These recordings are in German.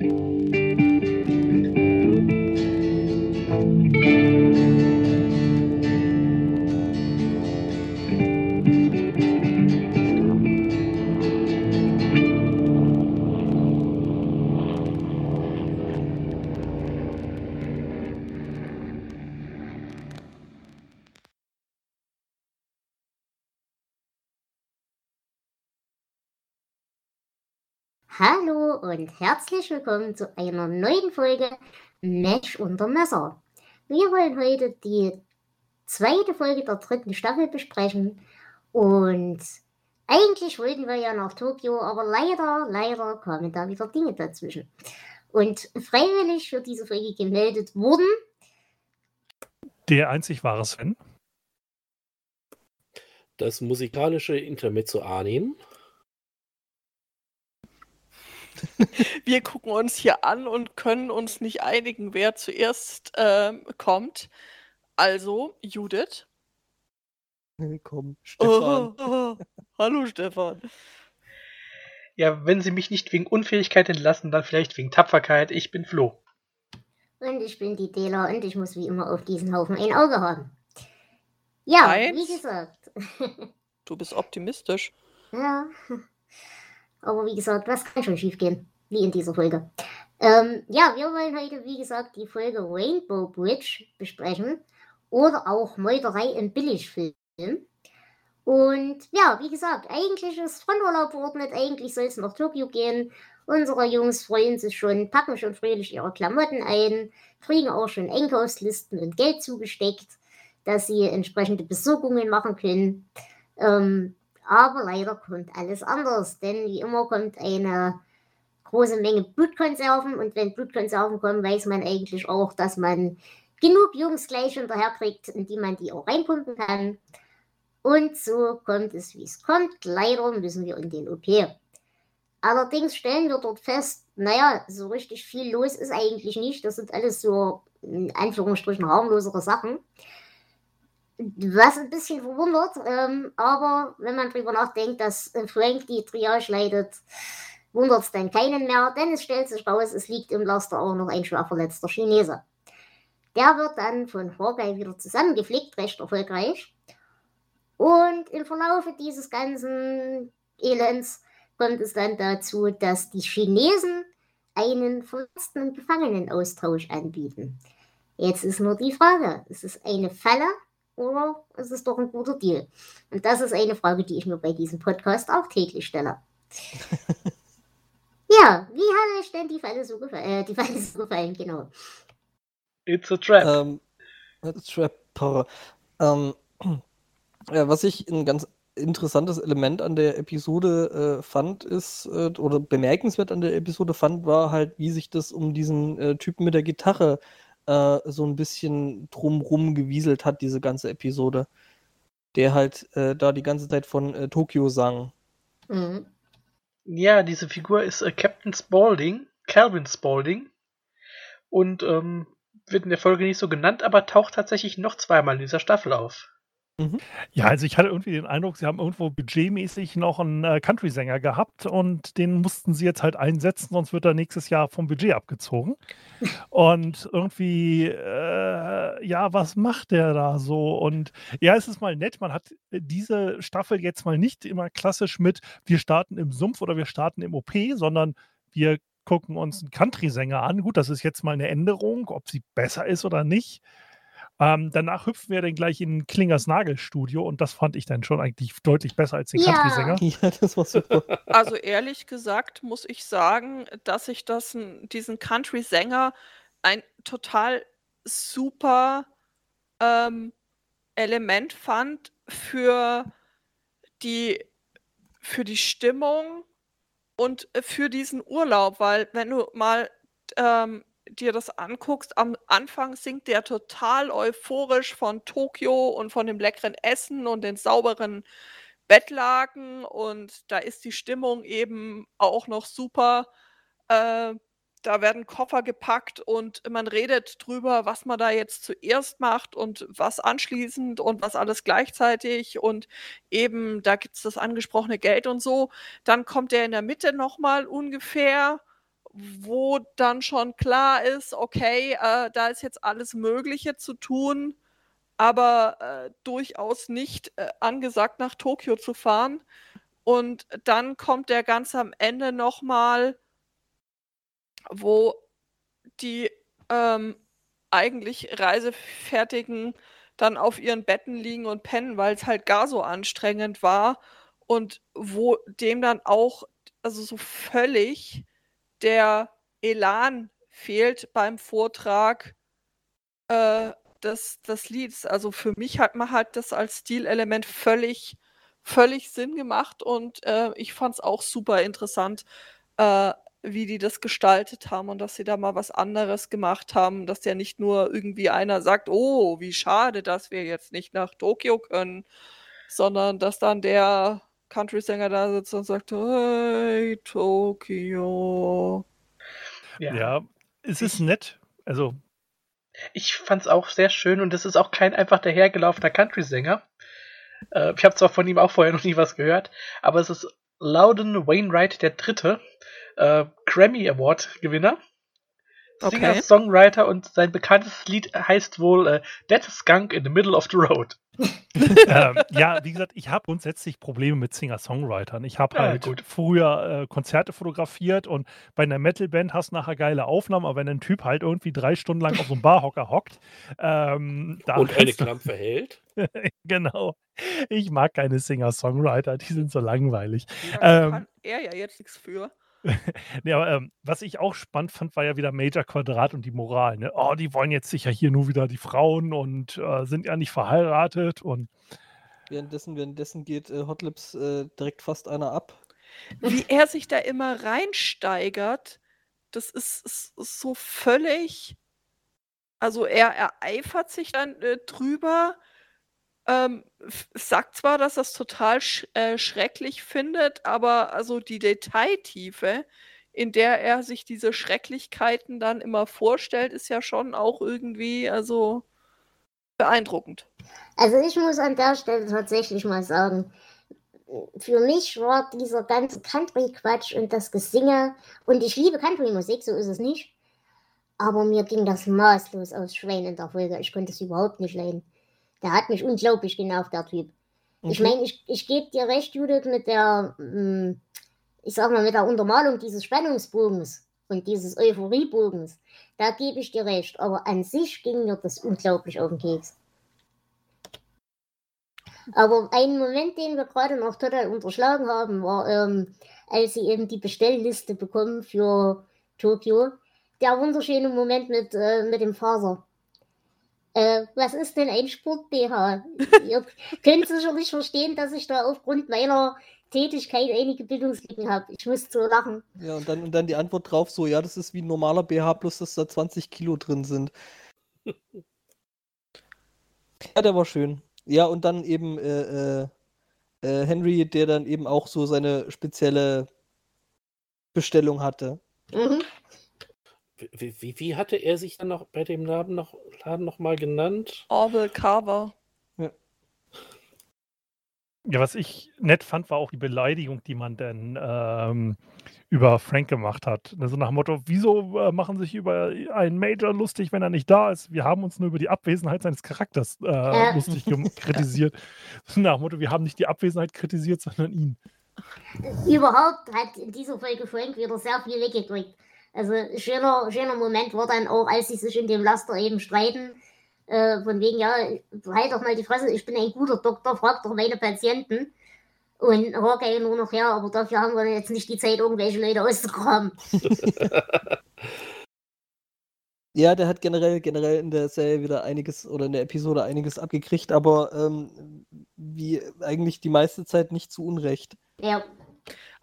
Hallo und herzlich willkommen zu einer neuen Folge Match unter Messer. Wir wollen heute die zweite Folge der dritten Staffel besprechen und eigentlich wollten wir ja nach Tokio, aber leider, leider kamen da wieder Dinge dazwischen. Und freiwillig für diese Folge gemeldet wurden der einzig wahre Sven, das musikalische Intermezzo Arnim Wir gucken uns hier an und können uns nicht einigen, wer zuerst ähm, kommt. Also, Judith. Komm, Stefan. Oh, oh, oh. Hallo, Stefan. Ja, wenn Sie mich nicht wegen Unfähigkeit entlassen, dann vielleicht wegen Tapferkeit. Ich bin Flo. Und ich bin die Dela und ich muss wie immer auf diesen Haufen ein Auge haben. Ja, Eins. wie gesagt. Du bist optimistisch. Ja. Aber wie gesagt, was kann schon schiefgehen? Wie in dieser Folge. Ähm, ja, wir wollen heute, wie gesagt, die Folge Rainbow Bridge besprechen. Oder auch Meuterei im Billigfilm. Und ja, wie gesagt, eigentlich ist Fronturlaub verordnet, eigentlich soll es nach Tokio gehen. Unsere Jungs freuen sich schon, packen schon fröhlich ihre Klamotten ein, kriegen auch schon Einkaufslisten und Geld zugesteckt, dass sie entsprechende Besorgungen machen können. Ähm, aber leider kommt alles anders, denn wie immer kommt eine große Menge Blutkonserven und wenn Blutkonserven kommen, weiß man eigentlich auch, dass man genug Jungs gleich hinterherkriegt, in die man die auch reinpumpen kann. Und so kommt es, wie es kommt. Leider müssen wir in den OP. Allerdings stellen wir dort fest, naja, so richtig viel los ist eigentlich nicht. Das sind alles so in Anführungsstrichen harmlosere Sachen. Was ein bisschen verwundert, ähm, aber wenn man drüber nachdenkt, dass äh, Frank die Triage leidet, wundert es dann keinen mehr, denn es stellt sich raus, es liegt im Laster auch noch ein schwer verletzter Chinese. Der wird dann von Hawkeye wieder zusammengeflickt, recht erfolgreich. Und im Verlaufe dieses ganzen Elends kommt es dann dazu, dass die Chinesen einen verletzten und Gefangenenaustausch anbieten. Jetzt ist nur die Frage, ist es eine Falle oder ist es doch ein guter Deal? Und das ist eine Frage, die ich mir bei diesem Podcast auch täglich stelle. ja, wie hat euch denn die Falle so, gefa äh, die Falle so gefallen? Genau. It's a trap. Ähm, Trapper. Ähm, ja, was ich ein ganz interessantes Element an der Episode äh, fand, ist, äh, oder bemerkenswert an der Episode fand, war halt, wie sich das um diesen äh, Typen mit der Gitarre äh, so ein bisschen drumrum gewieselt hat, diese ganze Episode. Der halt äh, da die ganze Zeit von äh, Tokio sang. Mhm. Ja, diese Figur ist äh, Captain Spaulding, Calvin Spaulding. Und ähm, wird in der Folge nicht so genannt, aber taucht tatsächlich noch zweimal in dieser Staffel auf. Ja, also ich hatte irgendwie den Eindruck, sie haben irgendwo budgetmäßig noch einen äh, Country-Sänger gehabt und den mussten sie jetzt halt einsetzen, sonst wird er nächstes Jahr vom Budget abgezogen. Und irgendwie, äh, ja, was macht der da so? Und ja, es ist mal nett, man hat diese Staffel jetzt mal nicht immer klassisch mit, wir starten im Sumpf oder wir starten im OP, sondern wir gucken uns einen Country-Sänger an. Gut, das ist jetzt mal eine Änderung, ob sie besser ist oder nicht. Ähm, danach hüpfen wir dann gleich in Klingers Nagelstudio und das fand ich dann schon eigentlich deutlich besser als den Ja. Country-Sänger. Ja, das war super. Also ehrlich gesagt muss ich sagen, dass ich das, diesen Country-Sänger ein total super ähm, Element fand für die, für die Stimmung und äh, für diesen Urlaub, weil wenn du mal ähm, dir das anguckst, am Anfang singt der total euphorisch von Tokio und von dem leckeren Essen und den sauberen Bettlaken und da ist die Stimmung eben auch noch super. Äh, da werden Koffer gepackt und man redet drüber, was man da jetzt zuerst macht und was anschließend und was alles gleichzeitig und eben, da gibt es das angesprochene Geld und so. Dann kommt der in der Mitte nochmal ungefähr wo dann schon klar ist, okay, äh, da ist jetzt alles Mögliche zu tun, aber äh, durchaus nicht äh, angesagt, nach Tokio zu fahren. Und dann kommt der ganz am Ende nochmal, wo die ähm, eigentlich Reisefertigen dann auf ihren Betten liegen und pennen, weil es halt gar so anstrengend war und wo dem dann auch, also so völlig der Elan fehlt beim Vortrag äh, des, des Lieds. Also für mich hat man halt das als Stilelement völlig, völlig Sinn gemacht und äh, ich fand es auch super interessant, äh, wie die das gestaltet haben und dass sie da mal was anderes gemacht haben, dass ja nicht nur irgendwie einer sagt, oh, wie schade, dass wir jetzt nicht nach Tokio können, sondern dass dann der Country-Sänger da sitzt und sagt, hey, Tokio. Ja, ja es ist nett. Also. Ich fand es auch sehr schön und es ist auch kein einfach dahergelaufener Country-Sänger. Äh, ich habe zwar von ihm auch vorher noch nie was gehört, aber es ist Loudon Wainwright der Dritte, äh, Grammy Award Gewinner. Singer, okay. Songwriter und sein bekanntes Lied heißt wohl äh, Dead Skunk in the Middle of the Road. ähm, ja, wie gesagt, ich habe grundsätzlich Probleme mit Singer-Songwritern. Ich habe ja, halt gut. früher äh, Konzerte fotografiert und bei einer Metal-Band hast du nachher geile Aufnahmen, aber wenn ein Typ halt irgendwie drei Stunden lang auf so einem Barhocker hockt ähm, und eine Klampfe hält. genau. Ich mag keine Singer-Songwriter, die sind so langweilig. Ja, ähm, kann er ja jetzt nichts für. ne, aber ähm, was ich auch spannend fand, war ja wieder Major Quadrat und die Moral. Ne? Oh, die wollen jetzt sicher hier nur wieder die Frauen und äh, sind ja nicht verheiratet und. Währenddessen, währenddessen geht äh, Hotlips äh, direkt fast einer ab. Wie er sich da immer reinsteigert, das ist, ist, ist so völlig. Also er ereifert sich dann äh, drüber, ähm, sagt zwar, dass er es total sch äh, schrecklich findet, aber also die Detailtiefe, in der er sich diese Schrecklichkeiten dann immer vorstellt, ist ja schon auch irgendwie, also beeindruckend. Also ich muss an der Stelle tatsächlich mal sagen, für mich war dieser ganze Country-Quatsch und das Gesinge, und ich liebe Country-Musik, so ist es nicht, aber mir ging das maßlos aus Schwein in der Folge. Ich konnte es überhaupt nicht leiden. Der hat mich unglaublich genervt, der Typ. Mhm. Ich meine, ich, ich gebe dir recht, Judith, mit der, hm, ich sag mal, mit der Untermalung dieses Spannungsbogens und dieses Euphoriebogens. Da gebe ich dir recht. Aber an sich ging mir das unglaublich auf den Keks. Aber ein Moment, den wir gerade noch total unterschlagen haben, war, ähm, als sie eben die Bestellliste bekommen für Tokio. Der wunderschöne Moment mit, äh, mit dem Faser. Äh, was ist denn ein Sport-BH? Ihr könnt sicherlich verstehen, dass ich da aufgrund meiner Tätigkeit einige Bildungslücken habe. Ich muss so lachen. Ja, und dann, und dann die Antwort drauf so, ja, das ist wie ein normaler BH, plus dass da 20 Kilo drin sind. ja, der war schön. Ja, und dann eben äh, äh, äh, Henry, der dann eben auch so seine spezielle Bestellung hatte. Mhm. Wie, wie, wie, hatte er sich dann noch bei dem Laden noch, Laden noch mal genannt? Orville Carver. Ja. ja, was ich nett fand, war auch die Beleidigung, die man dann ähm, über Frank gemacht hat. So also nach dem Motto, wieso äh, machen sich über einen Major lustig, wenn er nicht da ist? Wir haben uns nur über die Abwesenheit seines Charakters äh, lustig kritisiert. So nach dem Motto, wir haben nicht die Abwesenheit kritisiert, sondern ihn. Überhaupt hat in dieser Folge Frank wieder sehr viel weggedrückt. Also schöner, schöner Moment war dann auch, als sie sich in dem Laster eben streiten. Äh, von wegen, ja, halt doch mal die Fresse, ich bin ein guter Doktor, frag doch meine Patienten. Und Hawkeye nur noch her, aber dafür haben wir jetzt nicht die Zeit, irgendwelche Leute auszugraben. ja, der hat generell, generell in der Serie wieder einiges oder in der Episode einiges abgekriegt, aber ähm, wie eigentlich die meiste Zeit nicht zu Unrecht. Ja.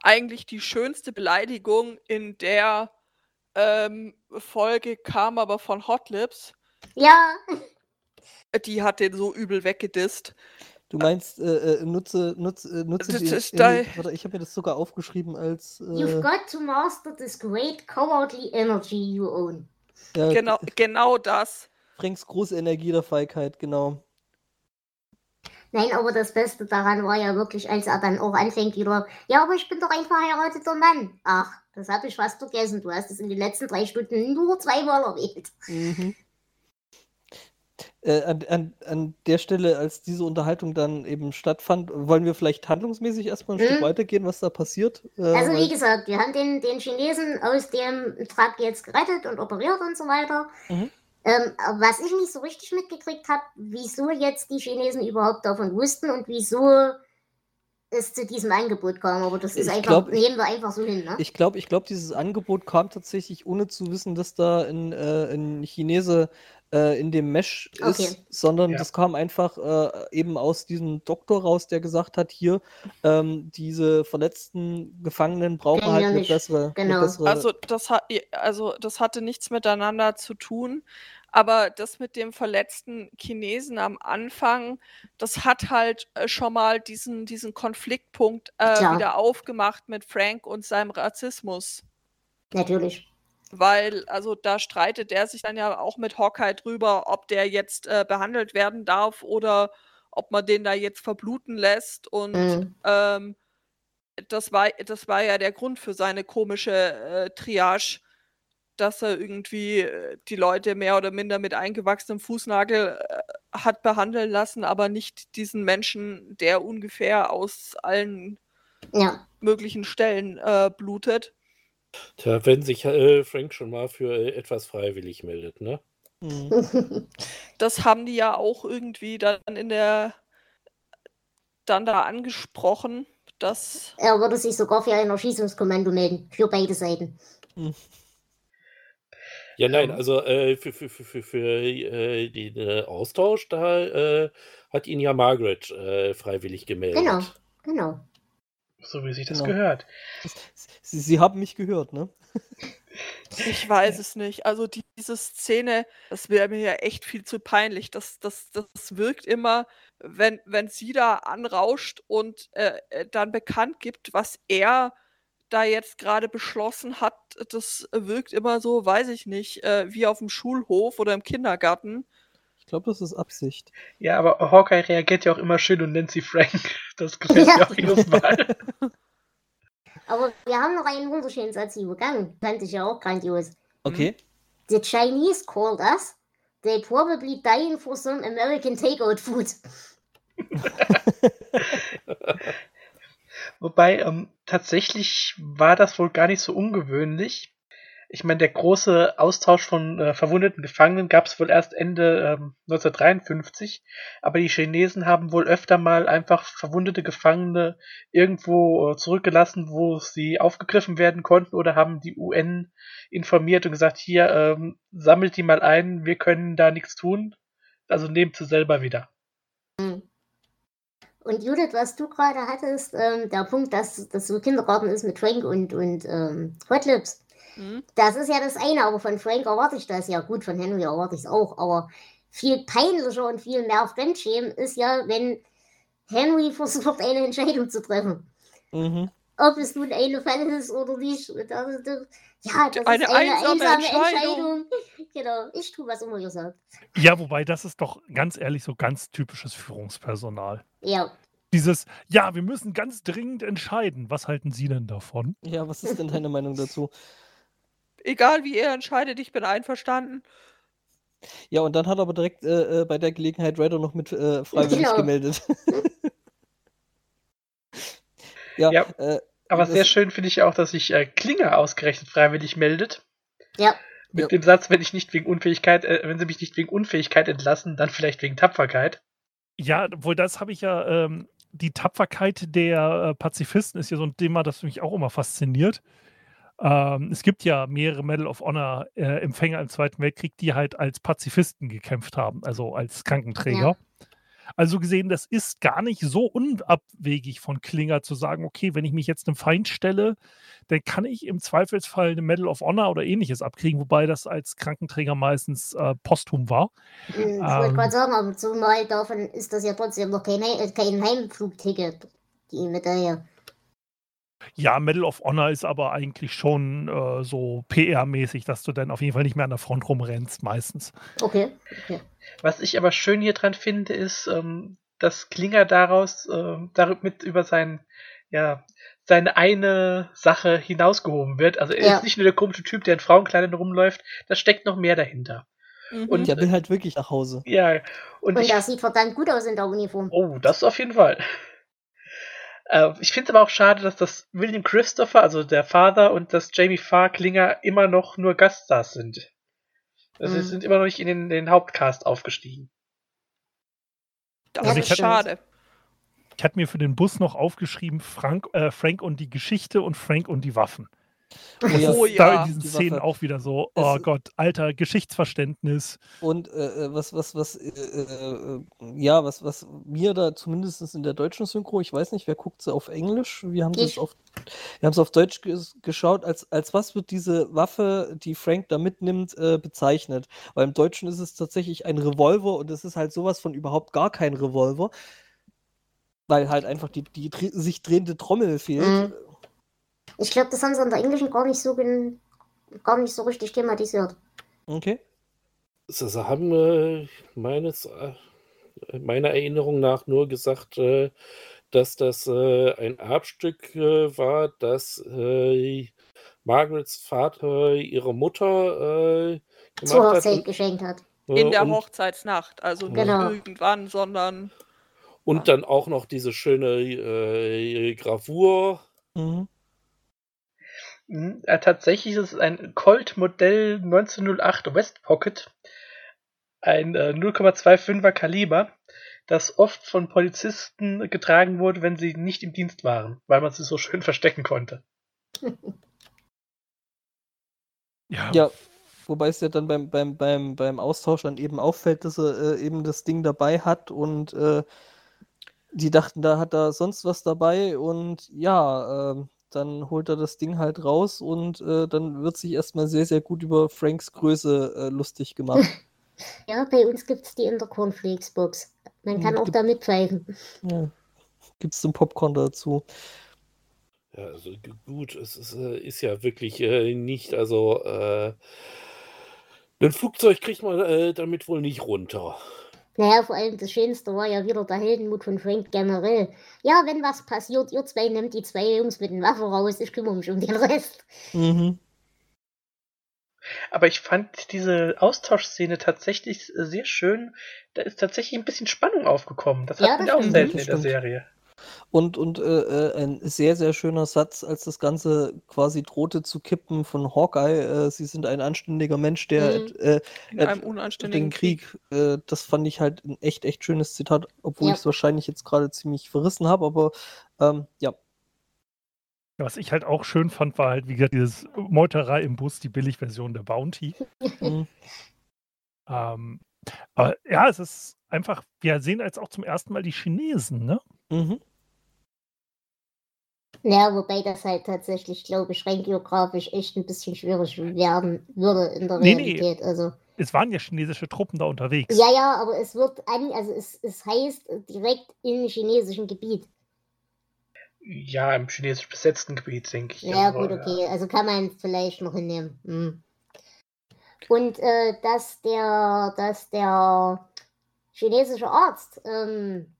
Eigentlich die schönste Beleidigung in der ähm, Folge kam aber von Hot Lips. Ja. Die hat den so übel weggedisst. Du meinst, äh, äh nutze, nutze, äh, nutze die, äh, warte, ich habe mir das sogar aufgeschrieben als. Äh, You've got to master this great cowardly energy you own. Ja, genau, genau das. Franks große Energie der Feigheit, genau. Nein, aber das Beste daran war ja wirklich, als er dann auch anfängt wieder, ja, aber ich bin doch ein verheirateter Mann. Ach, das habe ich fast vergessen. Du hast es in den letzten drei Stunden nur zweimal erwähnt. Mhm. Äh, an, an, an der Stelle, als diese Unterhaltung dann eben stattfand, wollen wir vielleicht handlungsmäßig erstmal ein Mhm. Stück weitergehen, was da passiert? Äh, Also wie gesagt, wir haben den, den Chinesen aus dem Truck jetzt gerettet und operiert und so weiter. Mhm. Ähm, was ich nicht so richtig mitgekriegt habe, wieso jetzt die Chinesen überhaupt davon wussten und wieso es zu diesem Angebot kam. Aber das ist Ich einfach, glaub, nehmen wir einfach so hin, ne? Ich glaube, ich glaub, dieses Angebot kam tatsächlich, ohne zu wissen, dass da ein, äh, ein Chinese äh, in dem Mesh ist, Okay. sondern Ja. das kam einfach äh, eben aus diesem Doktor raus, der gesagt hat, hier, ähm, diese verletzten Gefangenen brauchen Kennen halt wir eine nicht. bessere, eine Genau. bessere Also das, hat, also das hatte nichts miteinander zu tun, aber das mit dem verletzten Chinesen am Anfang, das hat halt äh, schon mal diesen, diesen Konfliktpunkt äh, Klar. wieder aufgemacht mit Frank und seinem Rassismus. Natürlich. Weil, also da streitet er sich dann ja auch mit Hawkeye drüber, ob der jetzt äh, behandelt werden darf oder ob man den da jetzt verbluten lässt. Und Mhm. ähm, das, war, das war ja der Grund für seine komische äh, Triage, dass er irgendwie äh, die Leute mehr oder minder mit eingewachsenem Fußnagel äh, hat behandeln lassen, aber nicht diesen Menschen, der ungefähr aus allen Ja. möglichen Stellen äh, blutet. Tja, wenn sich äh, Frank schon mal für äh, etwas freiwillig meldet, ne? Mhm. das haben die ja auch irgendwie dann in der dann da angesprochen, dass er würde sich sogar für ein Erschießungskommando melden. Für beide Seiten. Ja, nein, Ähm. also äh, für, für, für, für, für äh, den äh, Austausch, da äh, hat ihn ja Margaret äh, freiwillig gemeldet. Genau. Genau. So wie sich das Genau. gehört. Sie, Sie haben mich gehört, ne? ich weiß es nicht. Also die, diese Szene, das wäre mir ja echt viel zu peinlich. Das, das, das wirkt immer, wenn, wenn sie da anrauscht und äh, äh, dann bekannt gibt, was er da jetzt gerade beschlossen hat, das wirkt immer so, weiß ich nicht, äh, wie auf dem Schulhof oder im Kindergarten. Ich glaube, das ist Absicht. Ja, aber Hawkeye reagiert ja auch immer schön und nennt sie Frank. Das gefällt mir Ja. auch jedes Mal. Aber wir haben noch einen wunderschönen Satz übergangen. Fand ich ja auch grandios. Okay. The Chinese called us. They probably dying for some American takeout food. Wobei, ähm, tatsächlich war das wohl gar nicht so ungewöhnlich. Ich meine, der große Austausch von äh, verwundeten Gefangenen gab es wohl erst Ende ähm, 1953, aber die Chinesen haben wohl öfter mal einfach verwundete Gefangene irgendwo äh, zurückgelassen, wo sie aufgegriffen werden konnten oder haben die UN informiert und gesagt, hier, ähm, sammelt die mal ein, wir können da nichts tun, also nehmt sie selber wieder. Und Judith, was du gerade hattest, ähm, der Punkt, dass das so Kindergarten ist mit Frank und, und ähm, Hot Lips, Hm? das ist ja das eine, aber von Frank erwarte ich das ja. Gut, von Henry erwarte ich es auch, aber viel peinlicher und viel mehr Fremdschämen ist ja, wenn Henry versucht, eine Entscheidung zu treffen. Mhm. Ob es nun eine Fall ist oder nicht. Und das, das, ja, das Eine ist eine einsame einsame, Entscheidung. Entscheidung. Genau, ich tue, was immer ihr sagt. Ja, wobei das ist doch ganz ehrlich so ganz typisches Führungspersonal. Ja, Dieses, ja, wir müssen ganz dringend entscheiden. Was halten Sie denn davon? Ja, was ist denn deine Meinung dazu? Egal wie er entscheidet, ich bin einverstanden. Ja, und dann hat aber direkt äh, äh, bei der Gelegenheit Ryder noch mit äh, freiwillig Genau. gemeldet. ja, Ja. Äh, Aber sehr schön finde ich auch, dass sich äh, Klinger ausgerechnet freiwillig meldet. ja, Mit Ja. dem Satz, wenn ich nicht wegen Unfähigkeit, äh, wenn sie mich nicht wegen Unfähigkeit entlassen, dann vielleicht wegen Tapferkeit. Ja, wohl das habe ich ja, ähm, die Tapferkeit der äh, Pazifisten ist ja so ein Thema, das mich auch immer fasziniert. Ähm, es gibt ja mehrere Medal of Honor äh, Empfänger im Zweiten Weltkrieg, die halt als Pazifisten gekämpft haben, also als Krankenträger. Also gesehen, das ist gar nicht so unabwegig von Klinger zu sagen, okay, wenn ich mich jetzt einem Feind stelle, dann kann ich im Zweifelsfall eine Medal of Honor oder ähnliches abkriegen, wobei das als Krankenträger meistens äh, posthum war. ich wollte Ähm. gerade sagen, aber zumal davon ist das ja trotzdem noch kein, kein Heimflugticket, die Medaille. Ja, Medal of Honor ist aber eigentlich schon äh, so PR-mäßig, dass du dann auf jeden Fall nicht mehr an der Front rumrennst, meistens. Okay, okay. Was ich aber schön hier dran finde, ist, ähm, dass Klinger daraus äh, damit über sein, ja, seine eine Sache hinausgehoben wird. Also er Ja. ist nicht nur der komische Typ, der in Frauenkleidern rumläuft, da steckt noch mehr dahinter. Mhm. Und- Der will halt wirklich nach Hause. Ja, und, Und ich, er sieht verdammt gut aus in der Uniform. oh, das auf jeden Fall. Äh, ich finde es aber auch schade, dass das William Christopher, also der Vater, und das Jamie Farr Klinger immer noch nur Gaststars sind. Also sie Mhm. sind immer noch nicht in den, den Hauptcast aufgestiegen. das Also ist schade. Ich hatte mir für den Bus noch aufgeschrieben, Frank, äh, Frank und die Geschichte und Frank und die Waffen. Oh ja. Oh Da ja, in diesen die Szenen auch wieder so, oh Es- Gott, alter Geschichtsverständnis. Und äh, äh, was, was, was, äh, äh, ja, was, was mir da zumindest in der deutschen Synchro, ich weiß nicht, wer guckt sie auf Englisch? Wir haben es auf, wir haben es auf Deutsch ges geschaut, als, als was wird diese Waffe, die Frank da mitnimmt, äh, bezeichnet? Weil im Deutschen ist es tatsächlich ein Revolver und es ist halt sowas von überhaupt gar kein Revolver. Weil halt einfach die, die sich drehende Trommel fehlt. Mhm. Ich glaube, das haben sie in der Englischen gar nicht so gar nicht so richtig thematisiert. Okay. Sie sie haben äh, meines, äh, meiner Erinnerung nach nur gesagt, äh, dass das äh, ein Erbstück äh, war, das äh, Margarets Vater ihrer Mutter äh, Zur hat. Hochzeit Und, geschenkt hat. äh, In der und, Hochzeitsnacht. Also nicht Genau. irgendwann, sondern und dann auch noch diese schöne äh, Gravur. Mhm. Mhm, äh, tatsächlich ist es ein Colt Modell 1908 West Pocket, ein äh, 0,25er Kaliber, das oft von Polizisten getragen wurde, wenn sie nicht im Dienst waren, weil man sie so schön verstecken konnte. Ja, Ja, wobei es ja dann beim, beim, beim, beim Austausch dann eben auffällt, dass er äh, eben das Ding dabei hat und äh, die dachten, da hat er sonst was dabei und ja, ähm, dann holt er das Ding halt raus und äh, dann wird sich erstmal sehr, sehr gut über Franks Größe äh, lustig gemacht. Ja, bei uns gibt es die in der Cornflakes-Box. Man kann Mhm, auch gibt- da mitpfeifen. Ja. Gibt's zum Popcorn dazu. Ja, also gut, es ist, äh, ist ja wirklich äh, nicht, also äh, ein Flugzeug kriegt man äh, damit wohl nicht runter. Naja, vor allem das Schönste war ja wieder der Heldenmut von Frank generell. Ja, wenn was passiert, ihr zwei nehmt die zwei Jungs mit den Waffen raus, ich kümmere mich um den Rest. Mhm. Aber ich fand diese Austauschszene tatsächlich sehr schön. Da ist tatsächlich ein bisschen Spannung aufgekommen. Das Ja, hat man auch selten in der. Serie. Und, und äh, äh, ein sehr, sehr schöner Satz, als das Ganze quasi drohte zu kippen von Hawkeye. Äh, Sie sind ein anständiger Mensch, der Mhm. äh, in einem den unanständigen Krieg. Krieg. Äh, das fand ich halt ein echt, echt schönes Zitat, obwohl Ja. ich es wahrscheinlich jetzt gerade ziemlich verrissen habe, aber ähm, ja. was ich halt auch schön fand, war halt, wie gesagt, dieses Meuterei im Bus, die Billigversion der Bounty. Mhm. Ähm, aber ja, es ist einfach, wir sehen jetzt auch zum ersten Mal die Chinesen, ne? Mhm. Ja, wobei das halt tatsächlich, glaube ich, rein geografisch echt ein bisschen schwierig werden würde in der Nee, nee. Realität. Also, Es waren ja chinesische Truppen da unterwegs. ja, ja, aber es wird an, also es, es heißt direkt im chinesischen Gebiet. Ja, im chinesisch besetzten Gebiet, denke ich. Ja, aber, gut, okay. Also kann man vielleicht noch hinnehmen. Hm. Und äh, dass der, dass der chinesische Arzt ähm,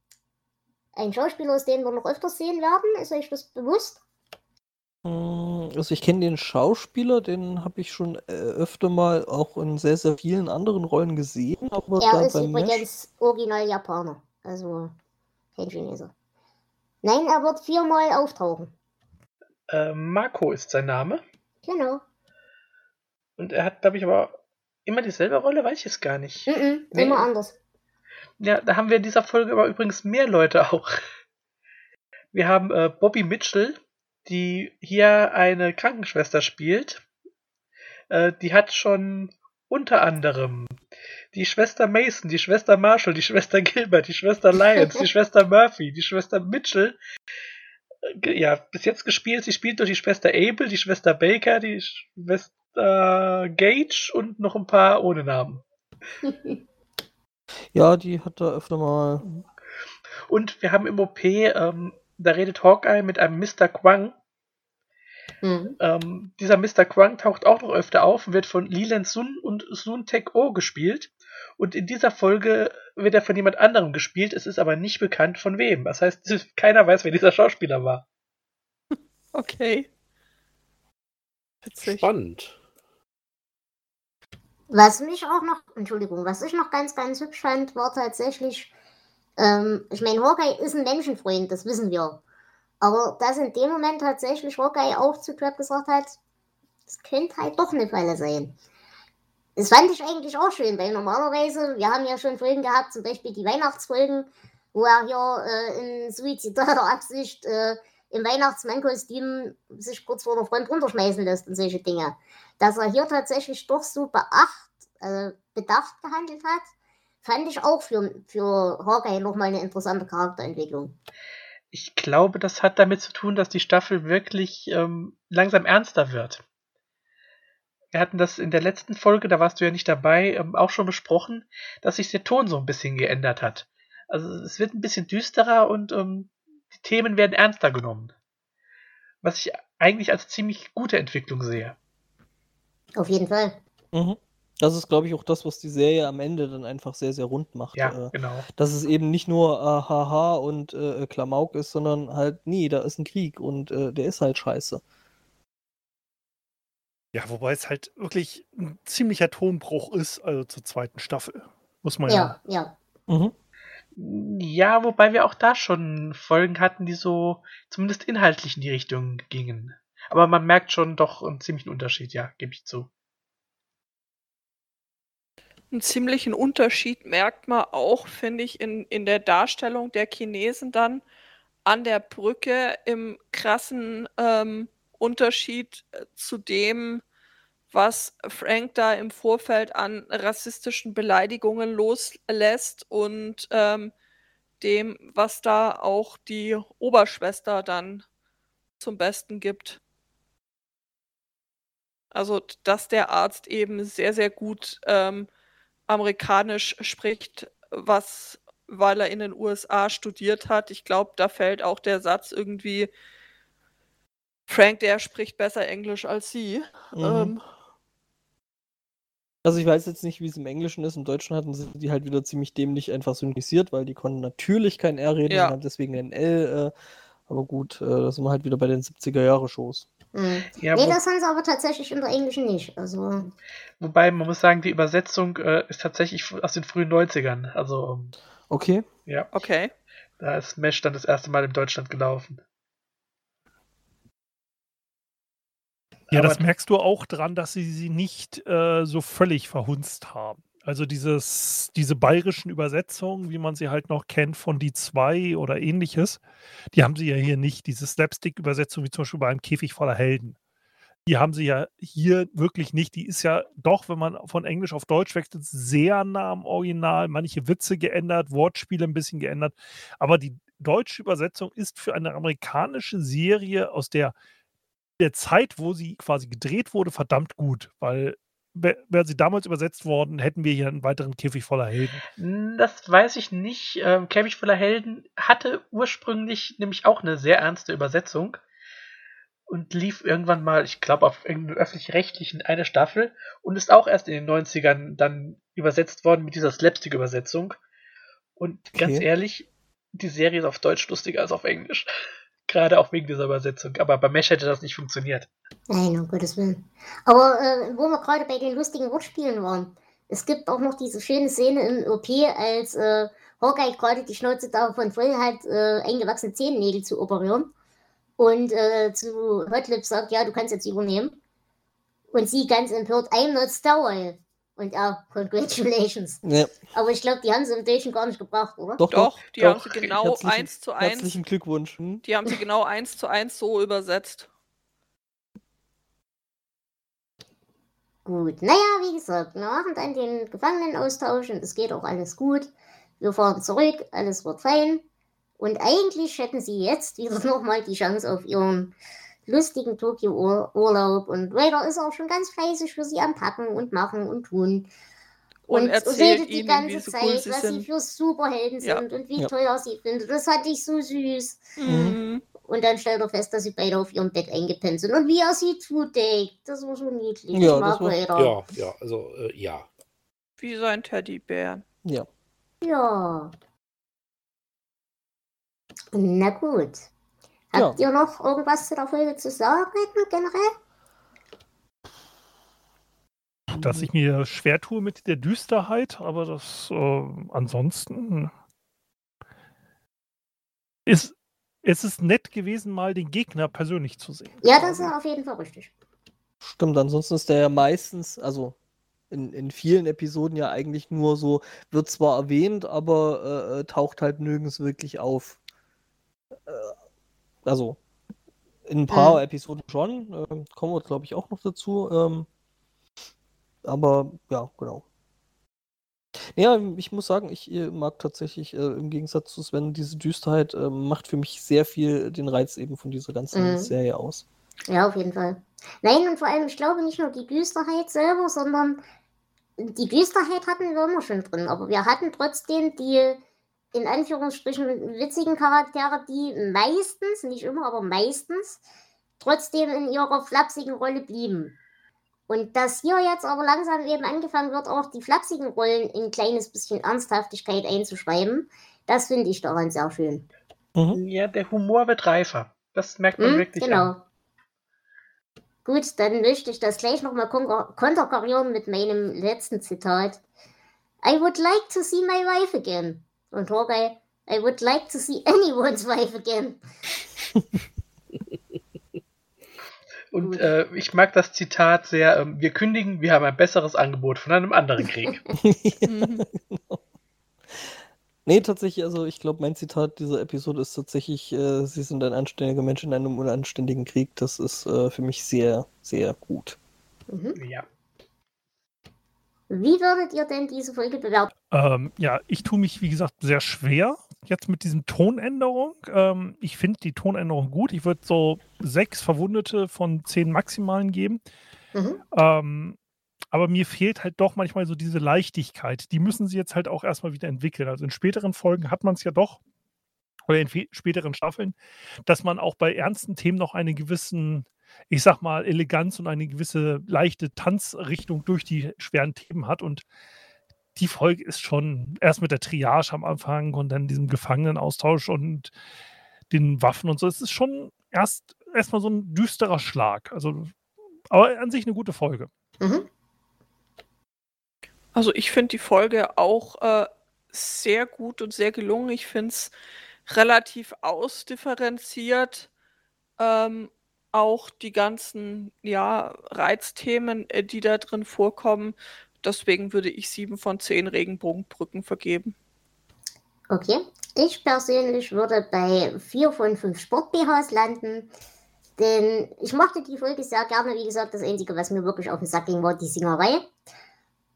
ein Schauspieler ist, den wir noch öfters sehen werden, ist euch das bewusst? Mm, Also ich kenne den Schauspieler, den habe ich schon äh, öfter mal auch in sehr, sehr vielen anderen Rollen gesehen, aber Er ist beim Mesh, übrigens original Japaner, also kein Chineser. Nein, er wird viermal auftauchen. Äh, Marco ist sein Name. Genau. Und er hat, glaube ich, aber immer dieselbe Rolle, weiß ich es gar nicht. Mhm, Nee. Immer anders. Ja, da haben wir in dieser Folge aber übrigens mehr Leute auch. Wir haben äh, Bobby Mitchell, die hier eine Krankenschwester spielt. Äh, die hat schon unter anderem die Schwester Mason, die Schwester Marshall, die Schwester Gilbert, die Schwester Lyons, die Schwester Murphy, die Schwester Mitchell. äh, Ja, bis jetzt gespielt. Sie spielt durch die Schwester Abel, die Schwester Baker, die Schwester Gage und noch ein paar ohne Namen. ja, die hat da öfter mal. Und wir haben im OP, ähm, da redet Hawkeye mit einem Mr. Quang. Mhm. Ähm, dieser Mr. Quang taucht auch noch öfter auf und wird von Leland Sun und Sun Tek O gespielt. Und in dieser Folge wird er von jemand anderem gespielt, es ist aber nicht bekannt von wem. Das heißt, keiner weiß, wer dieser Schauspieler war. Okay. Witzig. Spannend. Was mich auch noch, Entschuldigung, was ich noch ganz, ganz hübsch fand, war tatsächlich, ähm, ich meine, Hawkeye ist ein Menschenfreund, das wissen wir. Aber dass in dem Moment tatsächlich Hawkeye auch zu Trap gesagt hat, das könnte halt doch eine Falle sein. Das fand ich eigentlich auch schön, weil normalerweise, wir haben ja schon Folgen gehabt, zum Beispiel die Weihnachtsfolgen, wo er hier äh, in suizidaler Absicht äh, im Weihnachtsmannkostüm sich kurz vor der Front runterschmeißen lässt und solche Dinge. Dass er hier tatsächlich doch so beacht, äh, bedacht gehandelt hat, fand ich auch für, für Hawkeye nochmal eine interessante Charakterentwicklung. Ich glaube, das hat damit zu tun, dass die Staffel wirklich ähm, langsam ernster wird. Wir hatten das in der letzten Folge, da warst du ja nicht dabei, ähm, auch schon besprochen, dass sich der Ton so ein bisschen geändert hat. Also es wird ein bisschen düsterer und ähm, die Themen werden ernster genommen. Was ich eigentlich als ziemlich gute Entwicklung sehe. Auf jeden Fall. Mhm. Das ist, glaube ich, auch das, was die Serie am Ende dann einfach sehr, sehr rund macht. Ja, Äh, genau. dass es eben nicht nur äh, Haha und äh, Klamauk ist, sondern halt, nee, da ist ein Krieg und äh, der ist halt scheiße. Ja, wobei es halt wirklich ein ziemlicher Tonbruch ist, also zur zweiten Staffel. Muss man ja. Ja, ja. Mhm. Ja, wobei wir auch da schon Folgen hatten, die so zumindest inhaltlich in die Richtung gingen. Aber man merkt schon doch einen ziemlichen Unterschied, ja, gebe ich zu. Einen ziemlichen Unterschied merkt man auch, finde ich, in, in der Darstellung der Chinesen dann an der Brücke im krassen ähm, Unterschied äh, zu dem, was Frank da im Vorfeld an rassistischen Beleidigungen loslässt und ähm, dem, was da auch die Oberschwester dann zum Besten gibt. Also, dass der Arzt eben sehr, sehr gut ähm, amerikanisch spricht, was, weil er in den USA studiert hat. Ich glaube, da fällt auch der Satz irgendwie, Frank, der spricht besser Englisch als sie. Mhm. Ähm, Also ich weiß jetzt nicht, wie es im Englischen ist. Im Deutschen hatten sie die halt wieder ziemlich dämlich einfach synchronisiert, weil die konnten natürlich kein R reden, Ja. sondern deswegen ein L. Äh, aber gut, äh, da sind wir halt wieder bei den 70er-Jahre-Shows. Mhm. Ja, nee, wo, das haben sie aber tatsächlich in der Englischen nicht. Also, wobei man muss sagen, die Übersetzung äh, ist tatsächlich aus den frühen 90ern. Also, ähm, Okay. ja, okay. da ist Mesh dann das erste Mal in Deutschland gelaufen. Ja, das Aber- merkst du auch dran, dass sie sie nicht äh, so völlig verhunzt haben. Also dieses, diese bayerischen Übersetzungen, wie man sie halt noch kennt von die zwei oder ähnliches, die haben sie ja hier nicht. Diese Slapstick-Übersetzung, wie zum Beispiel bei einem Käfig voller Helden. Die haben sie ja hier wirklich nicht. Die ist ja doch, wenn man von Englisch auf Deutsch wechselt, sehr nah am Original. Manche Witze geändert, Wortspiele ein bisschen geändert. Aber die deutsche Übersetzung ist für eine amerikanische Serie aus der der Zeit, wo sie quasi gedreht wurde, verdammt gut, weil wär- wäre sie damals übersetzt worden, hätten wir hier einen weiteren Käfig voller Helden. Hm, Das weiß ich nicht. Ähm, Käfig voller Helden hatte ursprünglich nämlich auch eine sehr ernste Übersetzung und lief irgendwann mal, ich glaube, auf irgendeinem öffentlich-rechtlichen eine Staffel und ist auch erst in den 90ern dann übersetzt worden mit dieser Slapstick-Übersetzung. Und ganz Okay. ehrlich, die Serie ist auf Deutsch lustiger als auf Englisch. Gerade auch wegen dieser Übersetzung. Aber bei Mesh hätte das nicht funktioniert. nein, um Gottes Willen. Aber äh, wo wir gerade bei den lustigen Wortspielen waren, es gibt auch noch diese schöne Szene im OP, als äh, Hawkeye gerade die Schnauze davon voll hat, äh, eingewachsene Zehennägel zu operieren. Und äh, zu Hotlip sagt, ja, du kannst jetzt übernehmen. Und sie ganz empört, I'm not Stowell. Und er, congratulations. Ja, Aber ich glaube, die haben sie im Deutschen gar nicht gebracht, oder? doch, Doch, die doch. haben sie genau Herzlichen- eins zu eins. Herzlichen Glückwunsch. Hm? Die haben sie genau eins zu eins so übersetzt. Gut, naja, wie gesagt, wir machen dann den Gefangenenaustausch und es geht auch alles gut. Wir fahren zurück, alles wird fein. Und eigentlich hätten sie jetzt wieder nochmal die Chance auf ihren lustigen Tokio-Urlaub. Und Raider ist auch schon ganz fleißig für sie am Packen und Machen und Tun. Und, erzählt redet die ihnen, ganze so Zeit, cool sie was sie sind. für Superhelden Ja. sind und wie Ja. toll er sie findet. Das fand ich so süß. Mhm. Und dann stellt er fest, dass sie beide auf ihrem Bett eingepennt sind. Und wie er sie zudeckt. Das war so niedlich. Ja, das war- Raider. Ja, ja, also äh, ja. wie sein Teddybär. Ja. Ja. Na gut. Habt ihr noch irgendwas zu der Folge zu sagen, generell? Dass ich mir schwer tue mit der Düsterheit, aber das äh, ansonsten ist es ist nett gewesen, mal den Gegner persönlich zu sehen. Ja, das ist auf jeden Fall richtig. Stimmt, ansonsten ist der ja meistens, also in, in vielen Episoden ja eigentlich nur so, wird zwar erwähnt, aber äh, äh taucht halt nirgends wirklich auf. Äh, also in ein paar mhm. Episoden schon, äh, kommen wir glaube ich auch noch dazu. Ähm, aber ja, genau. Ja, ich muss sagen, ich äh, mag tatsächlich äh, im Gegensatz zu Sven diese Düsterheit äh, macht für mich sehr viel den Reiz eben von dieser ganzen mhm. Serie aus. Ja, auf jeden Fall. Nein, und vor allem, ich glaube nicht nur die Düsterheit selber, sondern die Düsterheit hatten wir immer schon drin, aber wir hatten trotzdem die in Anführungsstrichen witzigen Charaktere, die meistens, nicht immer, aber meistens, trotzdem in ihrer flapsigen Rolle blieben. Und dass hier jetzt aber langsam eben angefangen wird, auch die flapsigen Rollen in ein kleines bisschen Ernsthaftigkeit einzuschreiben, das finde ich daran sehr schön. Mhm. Ja, der Humor wird reifer. Das merkt man hm, wirklich. Genau. An. Gut, dann möchte ich das gleich nochmal konterkarieren mit meinem letzten Zitat. I would like to see my wife again. Und Hawkeye, I would like to see anyone's wife again. Und äh, ich mag das Zitat sehr, äh, wir kündigen, wir haben ein besseres Angebot von einem anderen Krieg. nee, tatsächlich, also ich glaube, mein Zitat dieser Episode ist tatsächlich, äh, sie sind ein anständiger Mensch in einem unanständigen Krieg. Das ist äh, für mich sehr, sehr gut. Mhm. Ja. Wie würdet ihr denn diese Folge bewerten? Ähm, ja, ich tue mich, wie gesagt, sehr schwer jetzt mit diesem Tonänderung. Ähm, ich finde die Tonänderung gut. Ich würde so sechs Verwundete von zehn Maximalen geben. Mhm. Ähm, aber mir fehlt halt doch manchmal so diese Leichtigkeit. Die müssen sie jetzt halt auch erstmal wieder entwickeln. Also in späteren Folgen hat man es ja doch, oder in späteren Staffeln, dass man auch bei ernsten Themen noch einen gewissen ich sag mal, Eleganz und eine gewisse leichte Tanzrichtung durch die schweren Themen hat. Und die Folge ist schon erst mit der Triage am Anfang und dann diesem Gefangenenaustausch und den Waffen und so. Es ist schon erst erstmal so ein düsterer Schlag. Also, aber an sich eine gute Folge. Mhm. Also ich finde die Folge auch äh, sehr gut und sehr gelungen. Ich finde es relativ ausdifferenziert. Ähm, auch die ganzen, ja, Reizthemen, äh, die da drin vorkommen. Deswegen würde ich sieben von zehn Regenbogenbrücken vergeben. Okay. Ich persönlich würde bei vier von fünf Sport-BHs landen. Denn ich mochte die Folge sehr gerne. Wie gesagt, das Einzige, was mir wirklich auf den Sack ging, war die Singerei.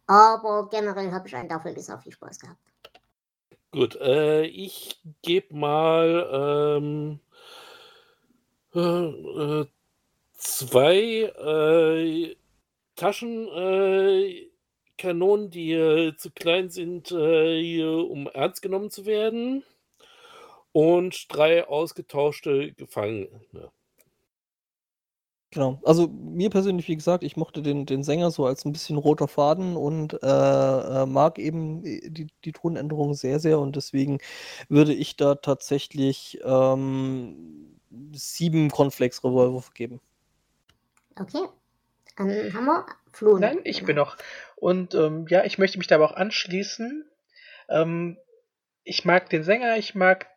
Aber generell habe ich an der Folge sehr viel Spaß gehabt. Gut, äh, ich gebe mal ähm, äh, äh, zwei äh, Taschenkanonen, die äh, zu klein sind, um ernst genommen zu werden. Und drei ausgetauschte Gefangene. Genau. Also mir persönlich, wie gesagt, ich mochte den, den Sänger so als ein bisschen roter Faden und äh, mag eben die, die Tonänderung sehr, sehr und deswegen würde ich da tatsächlich ähm, sieben Cornflakes-Revolver vergeben. Okay. Dann haben wir Flo. Nein, ich bin noch. Und ähm, ja, ich möchte mich da aber auch anschließen. Ähm, ich mag den Sänger, ich mag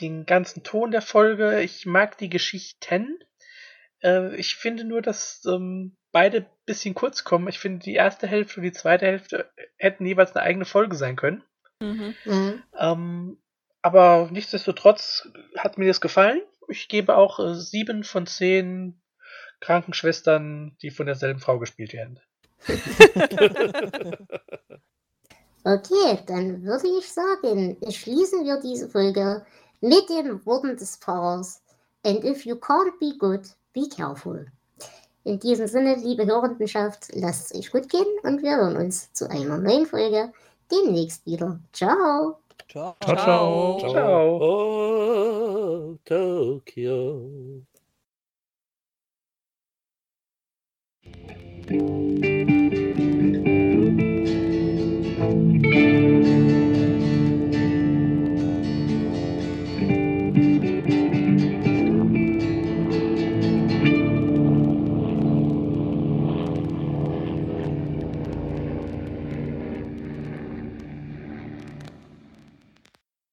den ganzen Ton der Folge, ich mag die Geschichten. Äh, ich finde nur, dass ähm, beide bisschen kurz kommen. Ich finde, die erste Hälfte und die zweite Hälfte hätten jeweils eine eigene Folge sein können. Mhm. Mhm. Ähm, aber nichtsdestotrotz hat mir das gefallen ich gebe auch äh, sieben von zehn Krankenschwestern, die von derselben Frau gespielt werden. okay, dann würde ich sagen, schließen wir diese Folge mit den Worten des Pfarrers. And if you can't be good, be careful. In diesem Sinne, liebe Hörendenschaft, lasst es euch gut gehen und wir hören uns zu einer neuen Folge demnächst wieder. Ciao! Ciao. Ciao. Ciao. Ciao. Ciao. Oh, Tokyo.